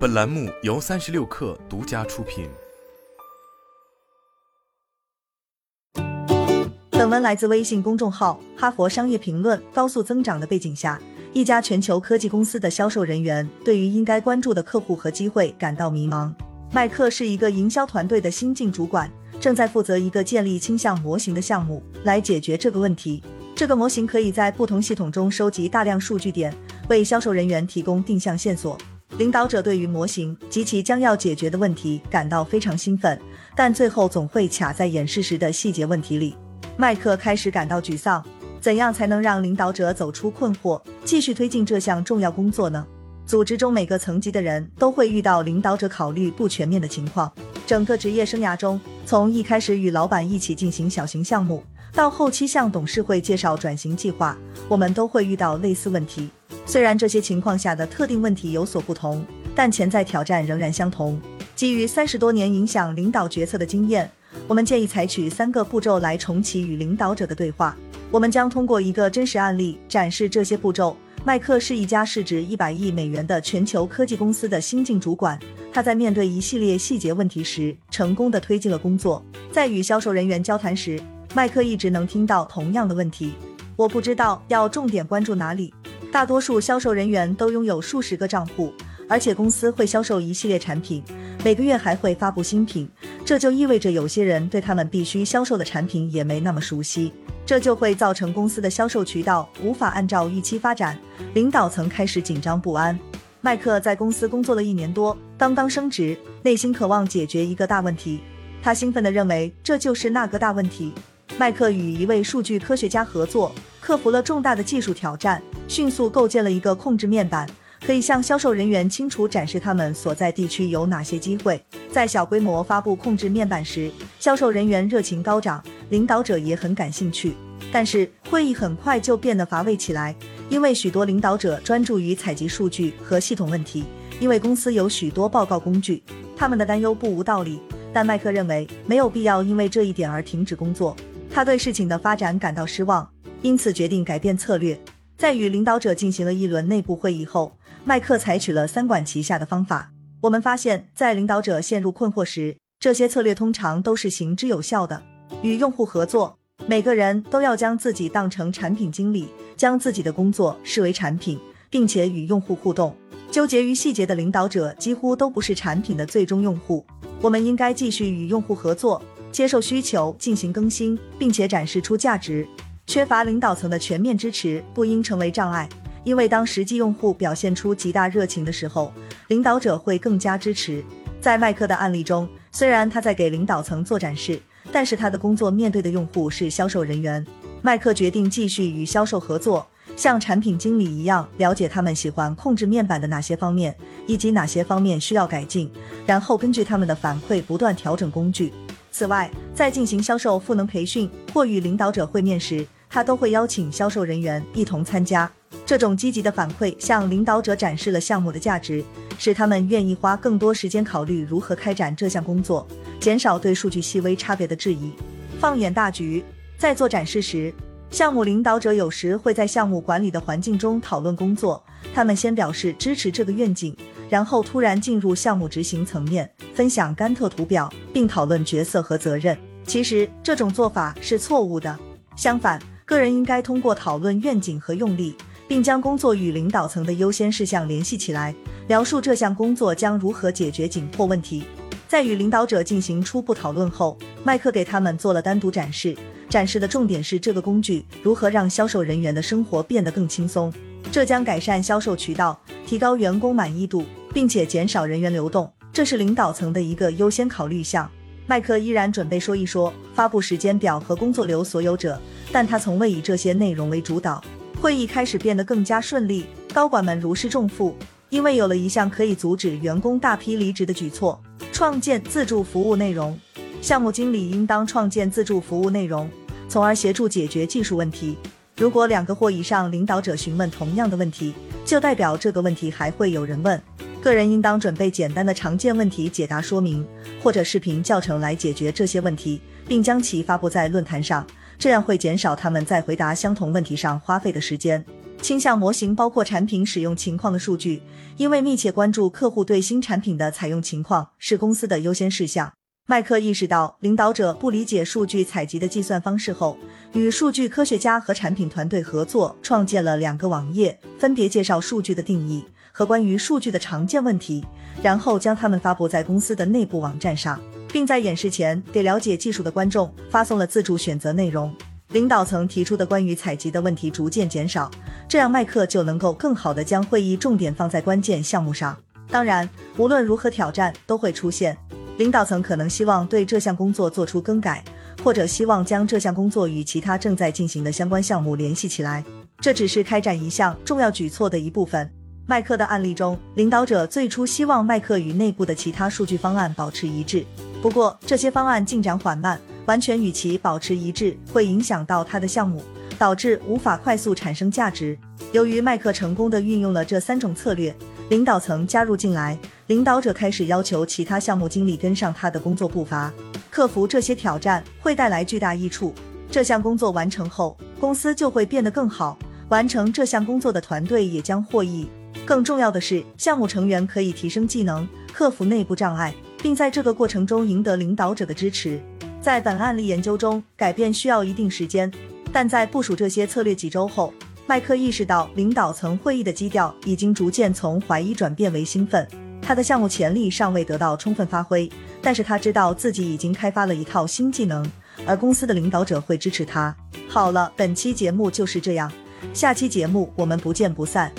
本栏目由三十六氪独家出品。本文来自微信公众号《哈佛商业评论》。高速增长的背景下，一家全球科技公司的销售人员对于应该关注的客户和机会感到迷茫。麦克是一个营销团队的新晋主管，正在负责一个建立倾向模型的项目，来解决这个问题。这个模型可以在不同系统中收集大量数据点，为销售人员提供定向线索。领导者对于模型及其将要解决的问题感到非常兴奋，但最后总会卡在演示时的细节问题里。麦克开始感到沮丧。怎样才能让领导者走出困惑，继续推进这项重要工作呢？组织中每个层级的人都会遇到领导者考虑不全面的情况。整个职业生涯中，从一开始与老板一起进行小型项目，到后期向董事会介绍转型计划，我们都会遇到类似问题。虽然这些情况下的特定问题有所不同，但潜在挑战仍然相同。基于三十多年影响领导决策的经验。我们建议采取三个步骤来重启与领导者的对话。我们将通过一个真实案例展示这些步骤。麦克是一家市值一百亿美元的全球科技公司的新晋主管，他在面对一系列细节问题时，成功的推进了工作。在与销售人员交谈时，麦克一直能听到同样的问题：我不知道要重点关注哪里。大多数销售人员都拥有数十个账户，而且公司会销售一系列产品，每个月还会发布新品。这就意味着有些人对他们必须销售的产品也没那么熟悉，这就会造成公司的销售渠道无法按照预期发展，领导层开始紧张不安。麦克在公司工作了一年多，刚刚升职，内心渴望解决一个大问题。他兴奋地认为这就是那个大问题。麦克与一位数据科学家合作，克服了重大的技术挑战，迅速构建了一个控制面板。可以向销售人员清楚展示他们所在地区有哪些机会。在小规模发布控制面板时，销售人员热情高涨，领导者也很感兴趣。但是会议很快就变得乏味起来，因为许多领导者专注于采集数据和系统问题。因为公司有许多报告工具，他们的担忧不无道理。但麦克认为没有必要因为这一点而停止工作。他对事情的发展感到失望，因此决定改变策略。在与领导者进行了一轮内部会议后。麦克采取了三管齐下的方法。我们发现，在领导者陷入困惑时，这些策略通常都是行之有效的。与用户合作，每个人都要将自己当成产品经理，将自己的工作视为产品，并且与用户互动。纠结于细节的领导者几乎都不是产品的最终用户。我们应该继续与用户合作，接受需求，进行更新，并且展示出价值。缺乏领导层的全面支持不应成为障碍。因为当实际用户表现出极大热情的时候，领导者会更加支持。在麦克的案例中，虽然他在给领导层做展示，但是他的工作面对的用户是销售人员。麦克决定继续与销售合作，像产品经理一样了解他们喜欢控制面板的哪些方面，以及哪些方面需要改进，然后根据他们的反馈不断调整工具。此外，在进行销售赋能培训或与领导者会面时，他都会邀请销售人员一同参加。这种积极的反馈向领导者展示了项目的价值，使他们愿意花更多时间考虑如何开展这项工作，减少对数据细微差别的质疑。放眼大局，在做展示时，项目领导者有时会在项目管理的环境中讨论工作。他们先表示支持这个愿景，然后突然进入项目执行层面，分享甘特图表，并讨论角色和责任。其实这种做法是错误的。相反，个人应该通过讨论愿景和用力。并将工作与领导层的优先事项联系起来，描述这项工作将如何解决紧迫问题。在与领导者进行初步讨论后，麦克给他们做了单独展示，展示的重点是这个工具如何让销售人员的生活变得更轻松。这将改善销售渠道，提高员工满意度，并且减少人员流动，这是领导层的一个优先考虑项。麦克依然准备说一说发布时间表和工作流所有者，但他从未以这些内容为主导。会议开始变得更加顺利，高管们如释重负，因为有了一项可以阻止员工大批离职的举措：创建自助服务内容。项目经理应当创建自助服务内容，从而协助解决技术问题。如果两个或以上领导者询问同样的问题，就代表这个问题还会有人问。个人应当准备简单的常见问题解答说明或者视频教程来解决这些问题，并将其发布在论坛上。这样会减少他们在回答相同问题上花费的时间。倾向模型包括产品使用情况的数据，因为密切关注客户对新产品的采用情况是公司的优先事项。麦克意识到领导者不理解数据采集的计算方式后，与数据科学家和产品团队合作，创建了两个网页，分别介绍数据的定义和关于数据的常见问题，然后将它们发布在公司的内部网站上，并在演示前给了解技术的观众发送了自助选择内容。领导层提出的关于采集的问题逐渐减少，这样麦克就能够更好地将会议重点放在关键项目上。当然，无论如何挑战都会出现，领导层可能希望对这项工作做出更改，或者希望将这项工作与其他正在进行的相关项目联系起来。这只是开展一项重要举措的一部分。麦克的案例中，领导者最初希望麦克与内部的其他数据方案保持一致，不过这些方案进展缓慢。完全与其保持一致，会影响到他的项目，导致无法快速产生价值。由于麦克成功的运用了这三种策略，领导层加入进来，领导者开始要求其他项目经理跟上他的工作步伐。克服这些挑战会带来巨大益处。这项工作完成后，公司就会变得更好，完成这项工作的团队也将获益。更重要的是，项目成员可以提升技能，克服内部障碍，并在这个过程中赢得领导者的支持。在本案例研究中，改变需要一定时间，但在部署这些策略几周后，麦克意识到领导层会议的基调已经逐渐从怀疑转变为兴奋。他的项目潜力尚未得到充分发挥，但是他知道自己已经开发了一套新技能，而公司的领导者会支持他。好了，本期节目就是这样，下期节目我们不见不散。